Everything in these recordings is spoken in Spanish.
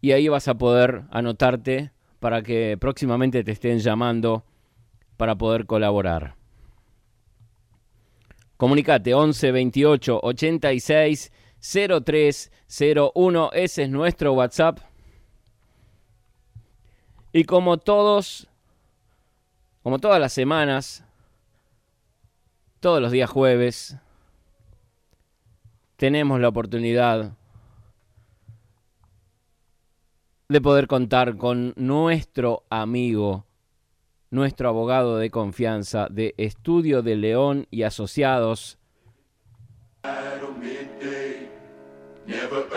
y ahí vas a poder anotarte para que próximamente te estén llamando para poder colaborar. Comunicate 11 28 86 0301, ese es nuestro WhatsApp. Y como todos, como todas las semanas, todos los días jueves, tenemos la oportunidad de poder contar con nuestro amigo, nuestro abogado de confianza de Estudio de León y Asociados.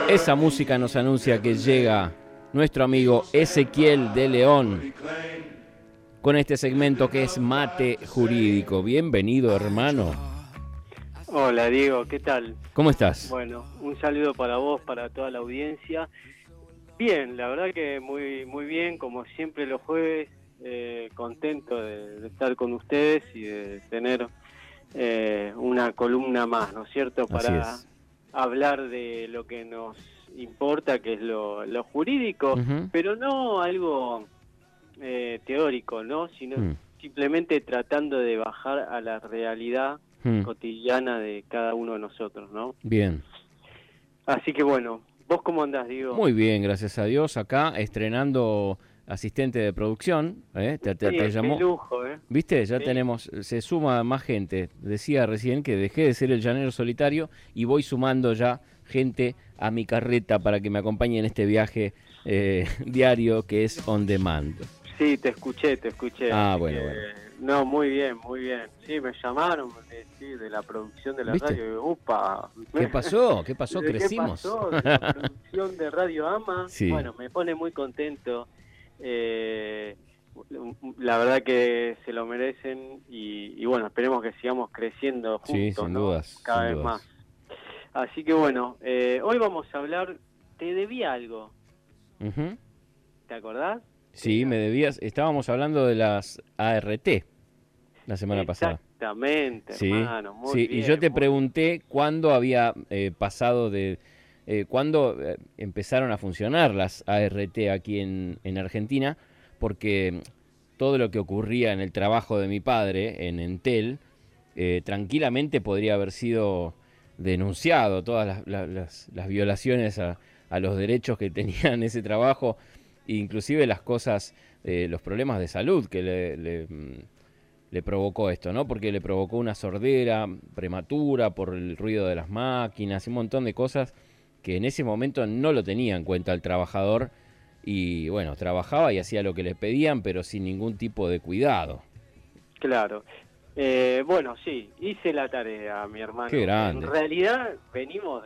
Esa música nos anuncia que llega nuestro amigo Ezequiel de León con este segmento que es Mate Jurídico. Bienvenido, hermano. Hola, Diego, ¿qué tal? ¿Cómo estás? Bueno, un saludo para vos, para toda la audiencia. Bien, la verdad que muy muy bien, como siempre los jueves, eh, contento de, estar con ustedes y de tener eh, una columna más, ¿no es cierto? Para hablar de lo que nos importa, que es lo, jurídico, pero no algo eh, teórico, ¿no? Sino mm. simplemente tratando de bajar a la realidad mm. cotidiana de cada uno de nosotros, ¿no? Bien. Así que bueno, ¿vos cómo andás, Diego? Muy bien, gracias a Dios, acá estrenando asistente de producción, ¿eh? te, te, llamó. Lujo, ¿eh? ¿Viste? Ya tenemos, se suma más gente. Decía recién que dejé de ser el llanero solitario y voy sumando ya gente a mi carreta para que me acompañe en este viaje eh, diario que es on demand. Sí, te escuché, te escuché. Ah, bueno, bueno. No, muy bien, muy bien. Sí, me llamaron de la producción de la radio. Upa. ¿Qué pasó? ¿Qué pasó? Crecimos. ¿Qué pasó? De la producción de Radio Ama. Bueno, me pone muy contento. Eh, la verdad que se lo merecen y, bueno, esperemos que sigamos creciendo juntos, sin dudas, cada vez más. Así que bueno, eh, hoy vamos a hablar, te debía algo. ¿Te acordás? Sí, me debías, estábamos hablando de las ART la semana pasada. Exactamente, hermano, muy sí, y yo te pregunté cuándo había eh, pasado de eh, cuándo eh, empezaron a funcionar las ART aquí en, Argentina, porque todo lo que ocurría en el trabajo de mi padre en Entel, eh, tranquilamente podría haber sido denunciado, todas las, violaciones a, los derechos que tenían ese trabajo, inclusive las cosas, los problemas de salud que le, mm, le, provocó esto, ¿no? Porque le provocó una sordera prematura por el ruido de las máquinas y un montón de cosas que en ese momento no lo tenía en cuenta el trabajador y bueno, trabajaba y hacía lo que le pedían, pero sin ningún tipo de cuidado. Claro. Eh, bueno, sí, hice la tarea, mi hermano. Qué grande. En realidad venimos,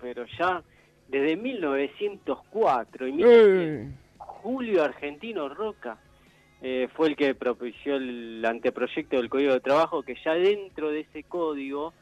pero ya desde 1904 y eh. Julio Argentino Roca eh, fue el que propició el anteproyecto del Código de Trabajo, que ya dentro de ese código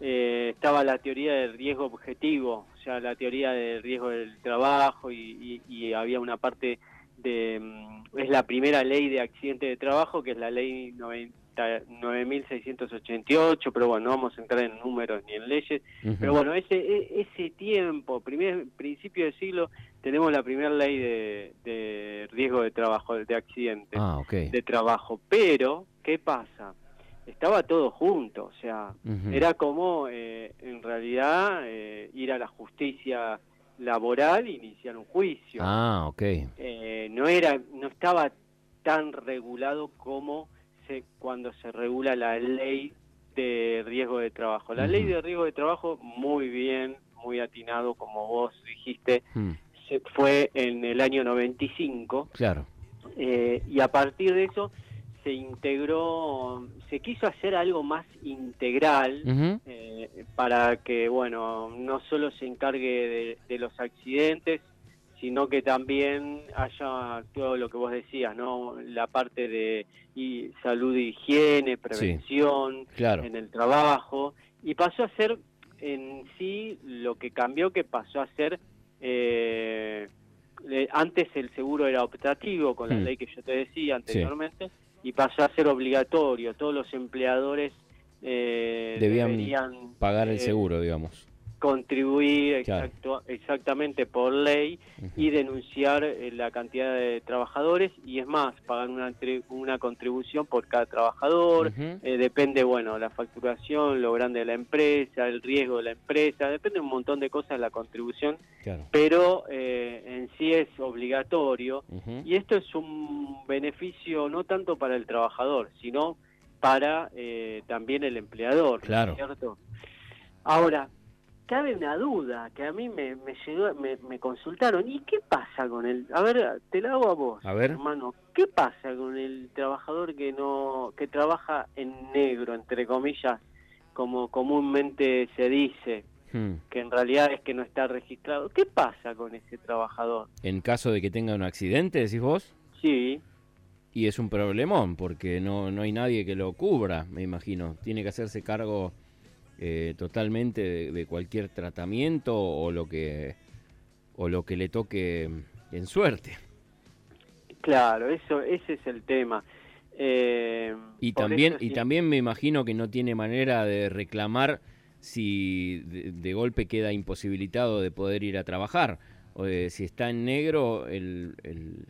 estaba la teoría del riesgo objetivo, ya la teoría del riesgo del trabajo y, había una parte de... Mm, es la primera ley de accidente de trabajo, que es la ley 9688, pero bueno, no vamos a entrar en números ni en leyes. Pero bueno, ese, e, ese tiempo, primer principio del siglo, tenemos la primera ley de, riesgo de trabajo, de accidente ah, de trabajo. Pero, ¿qué pasa? estaba todo junto, o sea, era como eh, en realidad eh, ir a la justicia laboral e iniciar un juicio. Ah, ok. Eh, no era, no estaba tan regulado como se, cuando se regula la ley de riesgo de trabajo. La ley de riesgo de trabajo, muy bien, muy atinado, como vos dijiste, mm. Se fue en el año 95. Claro. y a partir de eso se integró, se quiso hacer algo más integral eh, para que, bueno, no solo se encargue de, los accidentes, sino que también haya todo lo que vos decías, ¿no? La parte de y salud e higiene, prevención en el trabajo, y pasó a ser en sí lo que cambió, que pasó a ser... Eh, antes el seguro era optativo con la hmm. ley que yo te decía anteriormente, y pasó a ser obligatorio. Todos los empleadores eh, debían pagar el eh, seguro, digamos. Contribuir exactamente por ley y denunciar eh, la cantidad de trabajadores y es más, pagan una, una contribución por cada trabajador, eh, depende, bueno, la facturación, lo grande de la empresa, el riesgo de la empresa, depende un montón de cosas la contribución, pero eh, en sí es obligatorio y esto es un beneficio no tanto para el trabajador, sino para también el empleador, claro. ¿cierto? Ahora, cabe una duda que a mí me, me llegó, me, consultaron. ¿Y qué pasa con el? A ver, te la hago a vos, a ver. hermano. ¿Qué pasa con el trabajador que no que trabaja en negro, entre comillas, como comúnmente se dice? Hmm. que en realidad es que no está registrado. ¿Qué pasa con ese trabajador? En caso de que tenga un accidente, decís vos? Sí. Y es un problemón, porque no, no hay nadie que lo cubra, me imagino. Tiene que hacerse cargo eh, totalmente de, cualquier tratamiento o lo que o lo que le toque en suerte. Claro, eso ese es el tema. Eh, y también y también me imagino que no tiene manera de reclamar si de, golpe queda imposibilitado de poder ir a trabajar. O si está en negro, el, el,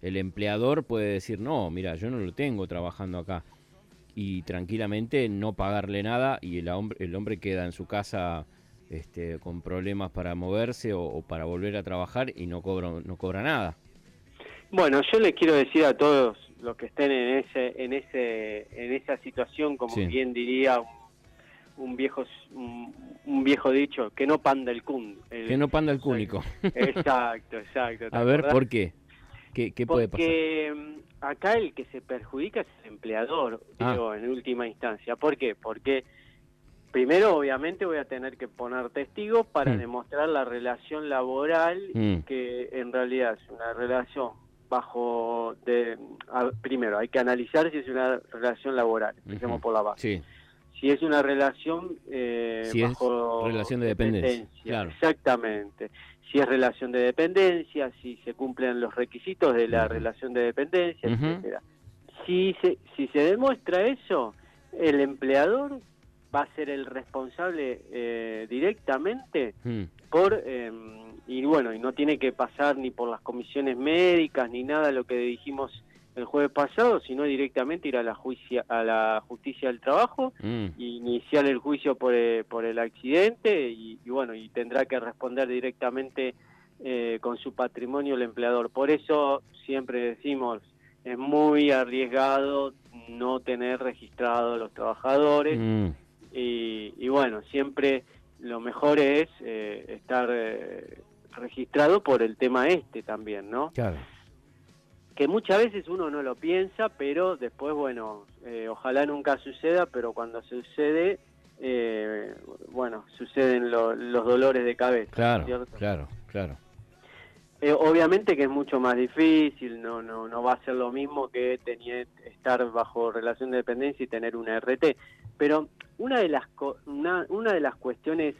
el empleador puede decir, no, mira, yo no lo tengo trabajando acá y tranquilamente no pagarle nada y el hombre, el hombre queda en su casa este, con problemas para moverse o, para volver a trabajar y no cobra, no cobra nada. Bueno, yo les quiero decir a todos los que estén en ese en ese en esa situación, como bien diría un, viejo un, viejo dicho, que no panda el cún. que no panda el cúnico. Exacto, exacto. A ver, ¿por qué? ¿Qué, qué puede pasar? Acá el que se perjudica es el empleador, ah. digo, en última instancia. ¿Por qué? Porque primero, obviamente, voy a tener que poner testigos para mm. demostrar la relación laboral, mm. que en realidad es una relación bajo de primero hay que analizar si es una relación laboral empecemos por la base si es una relación eh, bajo relación de dependencia, Claro. exactamente si es relación de dependencia, si se cumplen los requisitos de la relación de dependencia, etcétera. Si se, si se demuestra eso, el empleador va a ser el responsable eh, directamente mm. por em, y bueno y no tiene que pasar ni por las comisiones médicas ni nada de lo que dijimos el jueves pasado, sino directamente ir a la, juicia, a la justicia del trabajo mm. iniciar el juicio por, eh, por el accidente y, bueno, y tendrá que responder directamente eh, con su patrimonio el empleador. Por eso siempre decimos, es muy arriesgado no tener registrados los trabajadores mm. y, bueno, siempre lo mejor es eh, estar registrado por el tema este también, ¿no? Claro que muchas veces uno no lo piensa, pero después, bueno, eh, ojalá nunca suceda, pero cuando sucede, eh, bueno, suceden los dolores de cabeza. Claro, claro, claro. Eh, obviamente que es mucho más difícil, no, no, no va a ser lo mismo que tener, estar bajo relación de dependencia y tener una RT, pero una de las, una, una de las cuestiones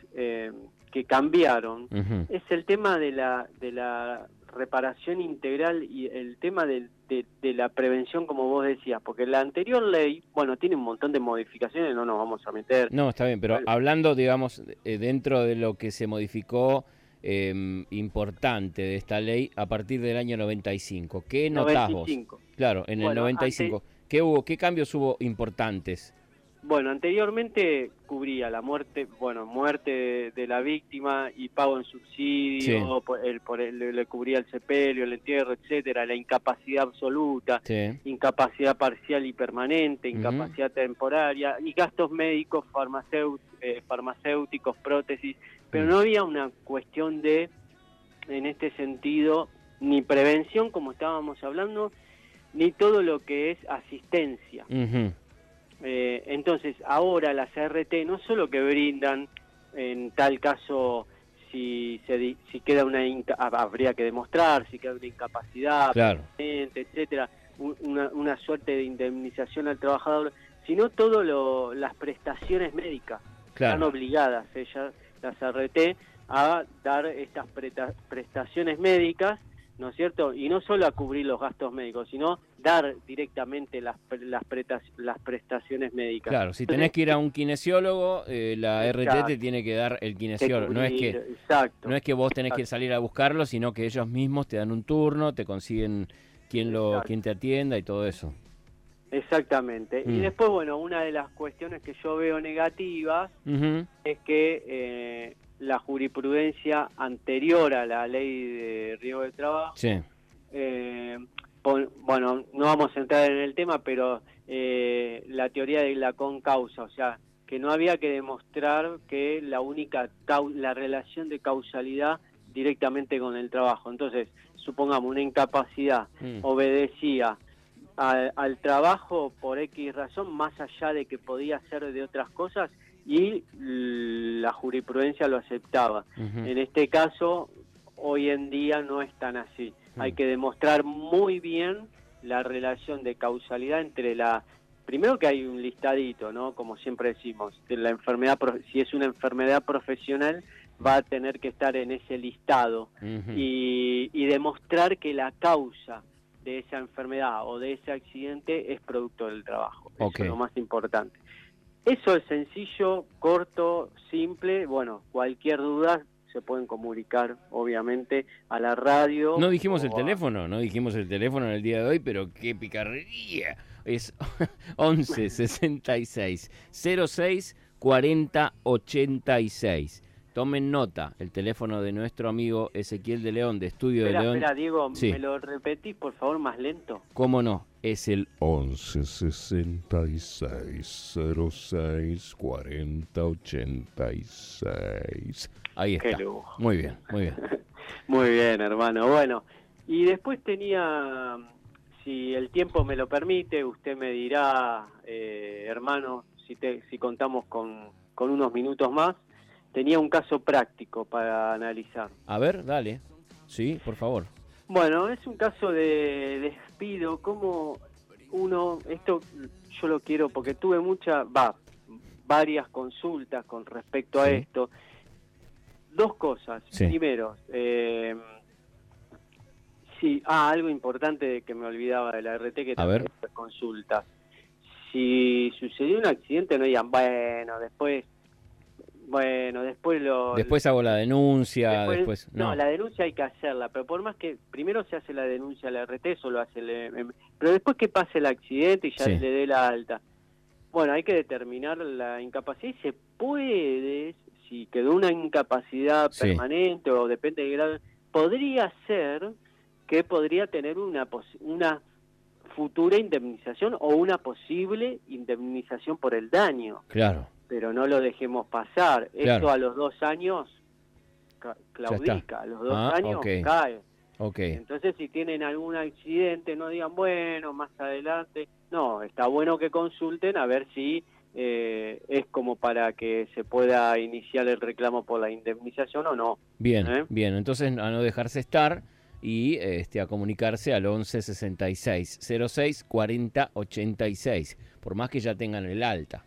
que cambiaron es el tema de la, de la reparación integral y el tema de, de, la prevención, como vos decías, porque la anterior ley, bueno, tiene un montón de modificaciones, no nos vamos a meter. No, está bien, pero hablando, digamos, eh, dentro de lo que se modificó em, importante de esta ley a partir del año 95, ¿qué notás vos? Claro, en el 95. ¿Qué hubo? ¿Qué cambios hubo importantes? Bueno, anteriormente cubría la muerte, bueno, muerte de, la víctima y pago en subsidio, el, por le cubría el sepelio, el entierro, etcétera, la incapacidad absoluta, incapacidad parcial y permanente, incapacidad temporaria y gastos médicos, eh, farmacéuticos, prótesis, pero no había una cuestión de, en este sentido, ni prevención, como estábamos hablando, ni todo lo que es asistencia. Eh, entonces, ahora las ART no solo que brindan, en tal caso, si, se, si queda una, habría que demostrar, si queda una incapacidad, etcétera, una, una suerte de indemnización al trabajador, sino todo lo, las prestaciones médicas. Están obligadas ellas, las ART, a dar estas prestaciones médicas ¿no es cierto? Y no solo a cubrir los gastos médicos, sino dar directamente las, las, las prestaciones médicas. Claro, si tenés que ir a un kinesiólogo, eh, la RT te tiene que dar el kinesiólogo. no, es que, no es que vos tenés que salir a buscarlo, sino que ellos mismos te dan un turno, te consiguen quien, lo, quien te atienda y todo eso. Exactamente. Y mm. después, bueno, una de las cuestiones que yo veo negativas es que eh, la jurisprudencia anterior a la ley de riesgo de trabajo, eh, bueno, no vamos a entrar en el tema, pero eh, la teoría de la concausa, o sea, que no había que demostrar que la única la relación de causalidad directamente con el trabajo. Entonces, supongamos una incapacidad mm. obedecía al, trabajo por X razón, más allá de que podía ser de otras cosas, y la jurisprudencia lo aceptaba. En este caso, hoy en día no es tan así. Mm. Hay que demostrar muy bien la relación de causalidad entre la primero que hay un listadito, ¿no? Como siempre decimos, de la enfermedad si es una enfermedad profesional va a tener que estar en ese listado y, y demostrar que la causa de esa enfermedad o de ese accidente es producto del trabajo. Eso es lo más importante. Eso es sencillo, corto, simple. Bueno, cualquier duda se pueden comunicar, obviamente, a la radio. No dijimos el teléfono, no dijimos el teléfono en el día de hoy, pero qué picarrería. Es 11 66 06 40 86. Tomen nota, el teléfono de nuestro amigo Ezequiel de León, de Estudio de León. Espera, Diego, ¿me lo repetís, por favor, más lento? ¿Cómo no? Es el 11 66 06 40 86. Ahí está. Muy bien, muy bien. muy bien, hermano. Bueno, y después tenía, si el tiempo me lo permite, usted me dirá, eh, hermano, si, te, si contamos con, con unos minutos más tenía un caso práctico para analizar. A ver, dale. Sí, por favor. Bueno, es un caso de despido, como uno, esto yo lo quiero porque tuve muchas, va, varias consultas con respecto a esto. Dos cosas. Primero, eh, sí, ah, algo importante que me olvidaba de la RT que también consultas. Si sucedió un accidente, no digan, bueno, después bueno, después lo... Después hago la denuncia, después... no. la denuncia hay que hacerla, pero por más que primero se hace la denuncia a la RT, eso lo hace el... Pero después que pase el accidente y ya le dé la alta. Bueno, hay que determinar la incapacidad y se puede, si quedó una incapacidad permanente o depende del grado, podría ser que podría tener una, una futura indemnización o una posible indemnización por el daño. Claro pero no lo dejemos pasar. Esto a los dos años claudica, a los dos ah, años cae. Okay. Entonces, si tienen algún accidente, no digan, bueno, más adelante. No, está bueno que consulten a ver si eh, es como para que se pueda iniciar el reclamo por la indemnización o no. Bien, ¿Eh? bien. Entonces, a no dejarse estar y este, a comunicarse al 11 66 06 40 86, por más que ya tengan el alta.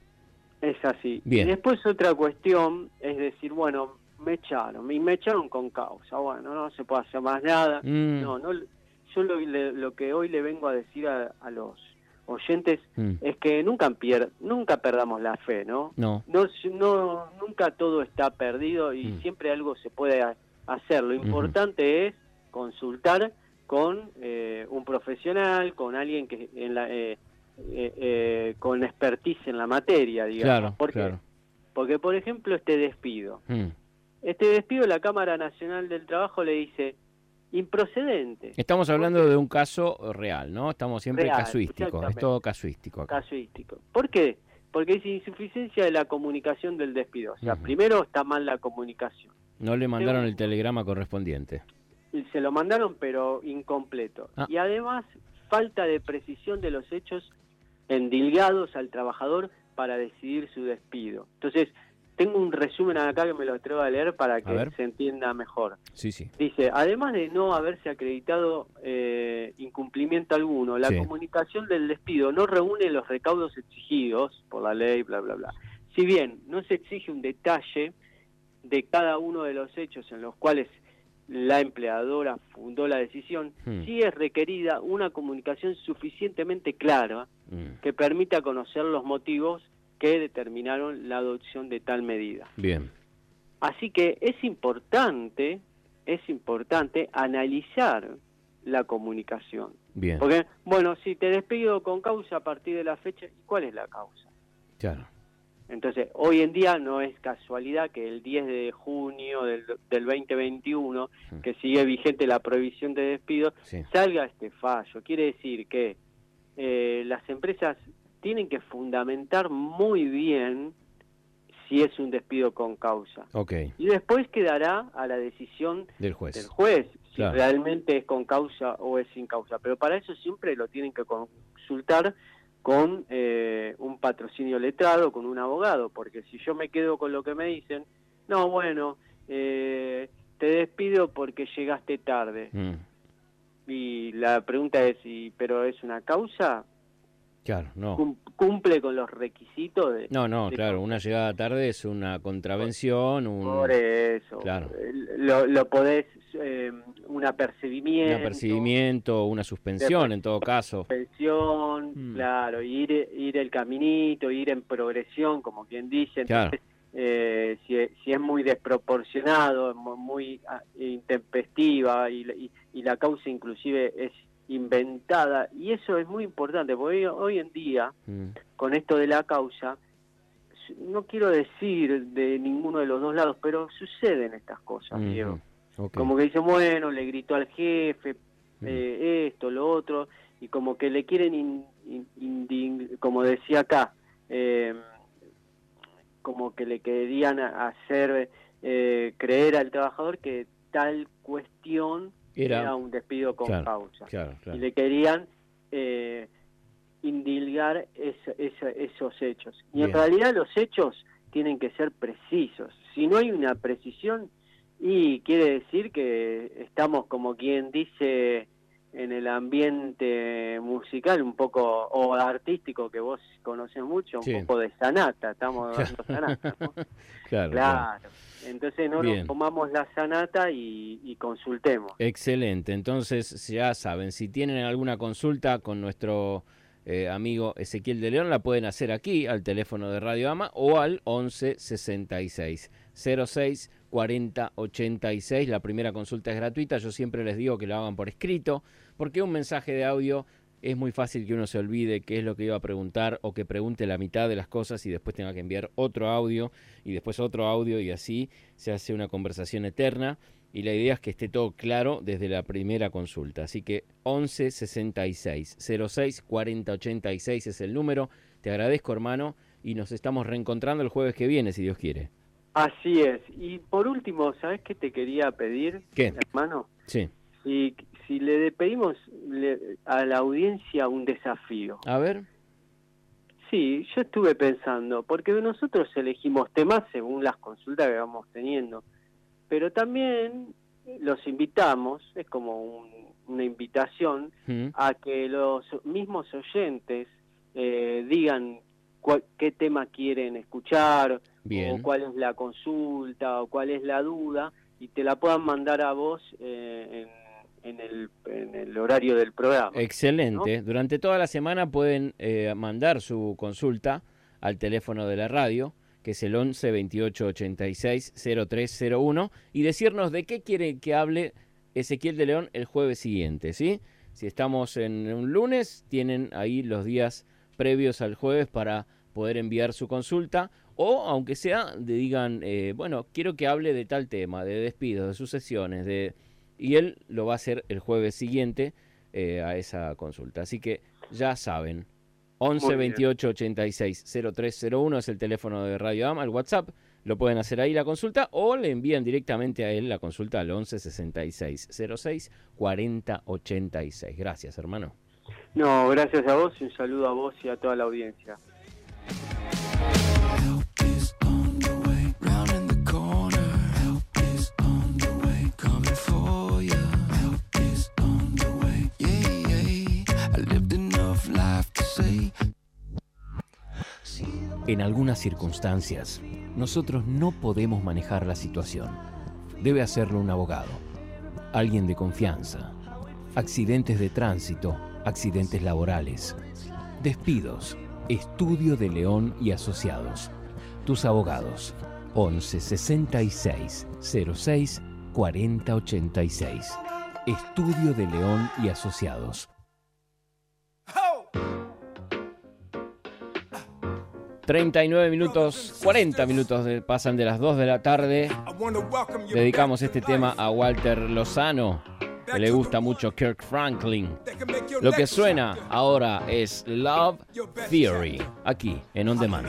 Es así. Y después otra cuestión es decir, bueno, me echaron, y me echaron con causa, bueno, no se puede hacer más nada. Mm. No, no, yo lo, que hoy le vengo a decir a, los oyentes mm. es que nunca pier, nunca perdamos la fe, ¿no? No. No, nunca todo está perdido y mm. siempre algo se puede hacer. Lo importante es consultar con eh, un profesional, con alguien que en la eh, eh, eh, con expertise en la materia, digamos. Claro, Porque, por ejemplo, este despido. Mm. Este despido, la Cámara Nacional del Trabajo le dice improcedente. Estamos hablando de un caso real, ¿no? Estamos siempre casuístico, es todo casuístico. Casuístico. ¿Por qué? Porque es insuficiencia de la comunicación del despido. O sea, primero está mal la comunicación. No le mandaron el telegrama correspondiente. Se lo mandaron, pero incompleto. Ah. Y además, falta de precisión de los hechos endilgados al trabajador para decidir su despido. Entonces, tengo un resumen acá que me lo atrevo a leer para que se entienda mejor. Sí, sí. Dice, además de no haberse acreditado eh, incumplimiento alguno, la comunicación del despido no reúne los recaudos exigidos por la ley, bla, bla, bla. Si bien no se exige un detalle de cada uno de los hechos en los cuales la empleadora fundó la decisión, Hmm. sí es requerida una comunicación suficientemente clara Mm, que permita conocer los motivos que determinaron la adopción de tal medida. Bien. Así que es importante, es importante analizar la comunicación. Bien. Porque, bueno, si te despido con causa a partir de la fecha, ¿y ¿cuál es la causa? Claro. Entonces, hoy en día no es casualidad que el 10 de junio del, del 2021, Mm. que sigue vigente la prohibición de despido, Sí. salga este fallo. Quiere decir que eh, las empresas tienen que fundamentar muy bien si es un despido con causa. Y después quedará a la decisión Del juez. del juez si Claro. realmente es con causa o es sin causa. Pero para eso siempre lo tienen que consultar con eh, un patrocinio letrado, con un abogado, porque si yo me quedo con lo que me dicen, no, bueno, eh, te despido porque llegaste tarde. Mm, Y la pregunta es, ¿y, ¿pero es una causa? Claro, no. Cum- ¿Cumple con los requisitos? De, No, no, de claro, una llegada tarde es una contravención, un, Por eso. Claro. Lo, lo podés, eh, un apercibimiento. un apercibimiento, una suspensión en todo caso. suspensión, Mm. claro, ir, ir el caminito, ir en progresión, como quien dice. Claro. Entonces, eh, si, si es muy desproporcionado, mu- muy ah, intempestiva y, la- y, y la causa inclusive es inventada, y eso es muy importante, porque hoy, hoy en día, Mm, con esto de la causa, no quiero decir de ninguno de los dos lados, pero suceden estas cosas, mm, Diego. Como que dicen, bueno, le gritó al jefe, Mm. eh, esto, lo otro, y como que le quieren, in- como decía acá, eh, como que le querían hacer eh, creer al trabajador que tal cuestión Era- era, un despido con claro, causa. Claro, claro. Y le querían eh, indilgar esos hechos. Y Bien. en realidad los hechos tienen que ser precisos. Si no hay una precisión, y quiere decir que estamos como quien dice en el ambiente musical un poco o artístico que vos conoces mucho, un Sí. poco de sanata, estamos dando sanata, ¿no? Claro, claro. Claro. Entonces no Bien. nos tomamos la sanata y, y consultemos. Excelente. Entonces, ya saben, si tienen alguna consulta con nuestro eh, amigo Ezequiel de León, la pueden hacer aquí al teléfono de Radio Ama o al 11 66 06 40 86. La primera consulta es gratuita. Yo siempre les digo que lo hagan por escrito, porque un mensaje de audio es muy fácil que uno se olvide qué es lo que iba a preguntar o que pregunte la mitad de las cosas y después tenga que enviar otro audio y después otro audio y así se hace una conversación eterna y la idea es que esté todo claro desde la primera consulta. Así que 11 66 06 40 86 es el número. Te agradezco, hermano, y nos estamos reencontrando el jueves que viene, si Dios quiere. Así es. Y por último, ¿sabes qué te quería pedir, ¿Qué? hermano? Sí. Si, si le pedimos le- a la audiencia un desafío. A ver. Sí, yo estuve pensando, porque nosotros elegimos temas según las consultas que vamos teniendo, pero también los invitamos, es como un- una invitación, Mm, a que los mismos oyentes eh, digan cuál- qué tema quieren escuchar, Bien. o cuál es la consulta, o cuál es la duda, y te la puedan mandar a vos eh, en, en el, en el horario del programa. Excelente. Durante toda la semana pueden eh, mandar su consulta al teléfono de la radio, que es el 11 28 86 0301, y decirnos de qué quiere que hable Ezequiel de León el jueves siguiente, ¿sí? Si estamos en un lunes, tienen ahí los días previos al jueves para poder enviar su consulta, o aunque sea, de digan, eh, bueno, quiero que hable de tal tema, de despidos, de sucesiones, de... Y él lo va a hacer el jueves siguiente eh, a esa consulta. Así que ya saben, 11 Muy bien. 28 86 0301 es el teléfono de Radio Ama, el WhatsApp. Lo pueden hacer ahí la consulta o le envían directamente a él la consulta al 11 66 06 40 86. Gracias, hermano. No, gracias a vos y un saludo a vos y a toda la audiencia. En algunas circunstancias, nosotros no podemos manejar la situación. Debe hacerlo un abogado. alguien de confianza. Accidentes de tránsito, accidentes laborales, despidos, Estudio de León y Asociados. Tus abogados. 11 66 06 40 86. Estudio de León y Asociados. 39 minutos, 40 minutos pasan de las 2 de la tarde. Dedicamos este tema a Walter Lozano, que le gusta mucho Kirk Franklin. Lo que suena ahora es Love Theory, aquí en On Demand.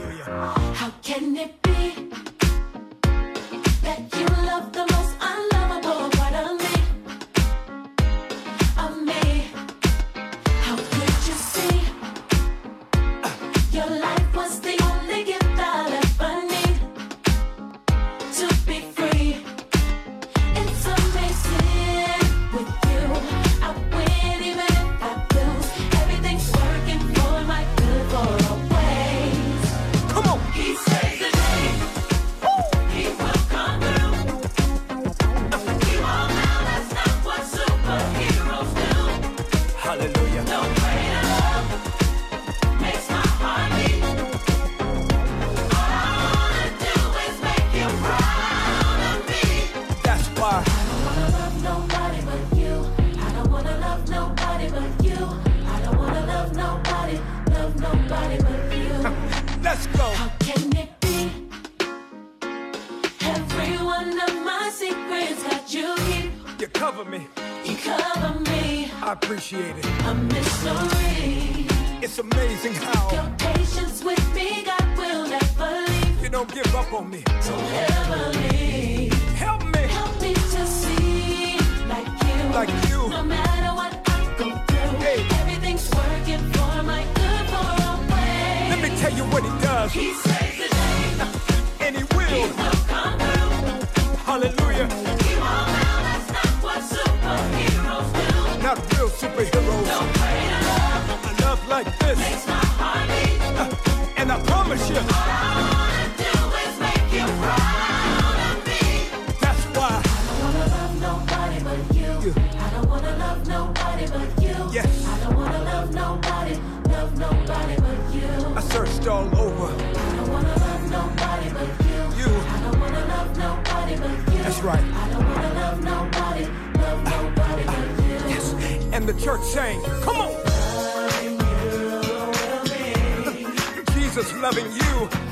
Cover me. You cover me, I appreciate it. a mystery. It's amazing how Your patience with me, God will never leave. you don't give up on me. Don't ever leave. Help me. Help me to see like you. Like you. No matter what I go through, Hey. everything's working for my good for always. Let me tell you what he does. He saves the day. And he will. Will come through. Hallelujah. Like this. makes my heart beat. And I promise you, All I wanna do is make you proud of me. that's why. I don't wanna love nobody but you. I don't wanna love nobody but you. Yes. I don't wanna love nobody, love nobody but you. I searched all over. I don't wanna love nobody but you. You. I don't wanna love nobody but you. That's right. I don't wanna love nobody, love nobody but you. Yes. And the church sang, come on. Jesus loving you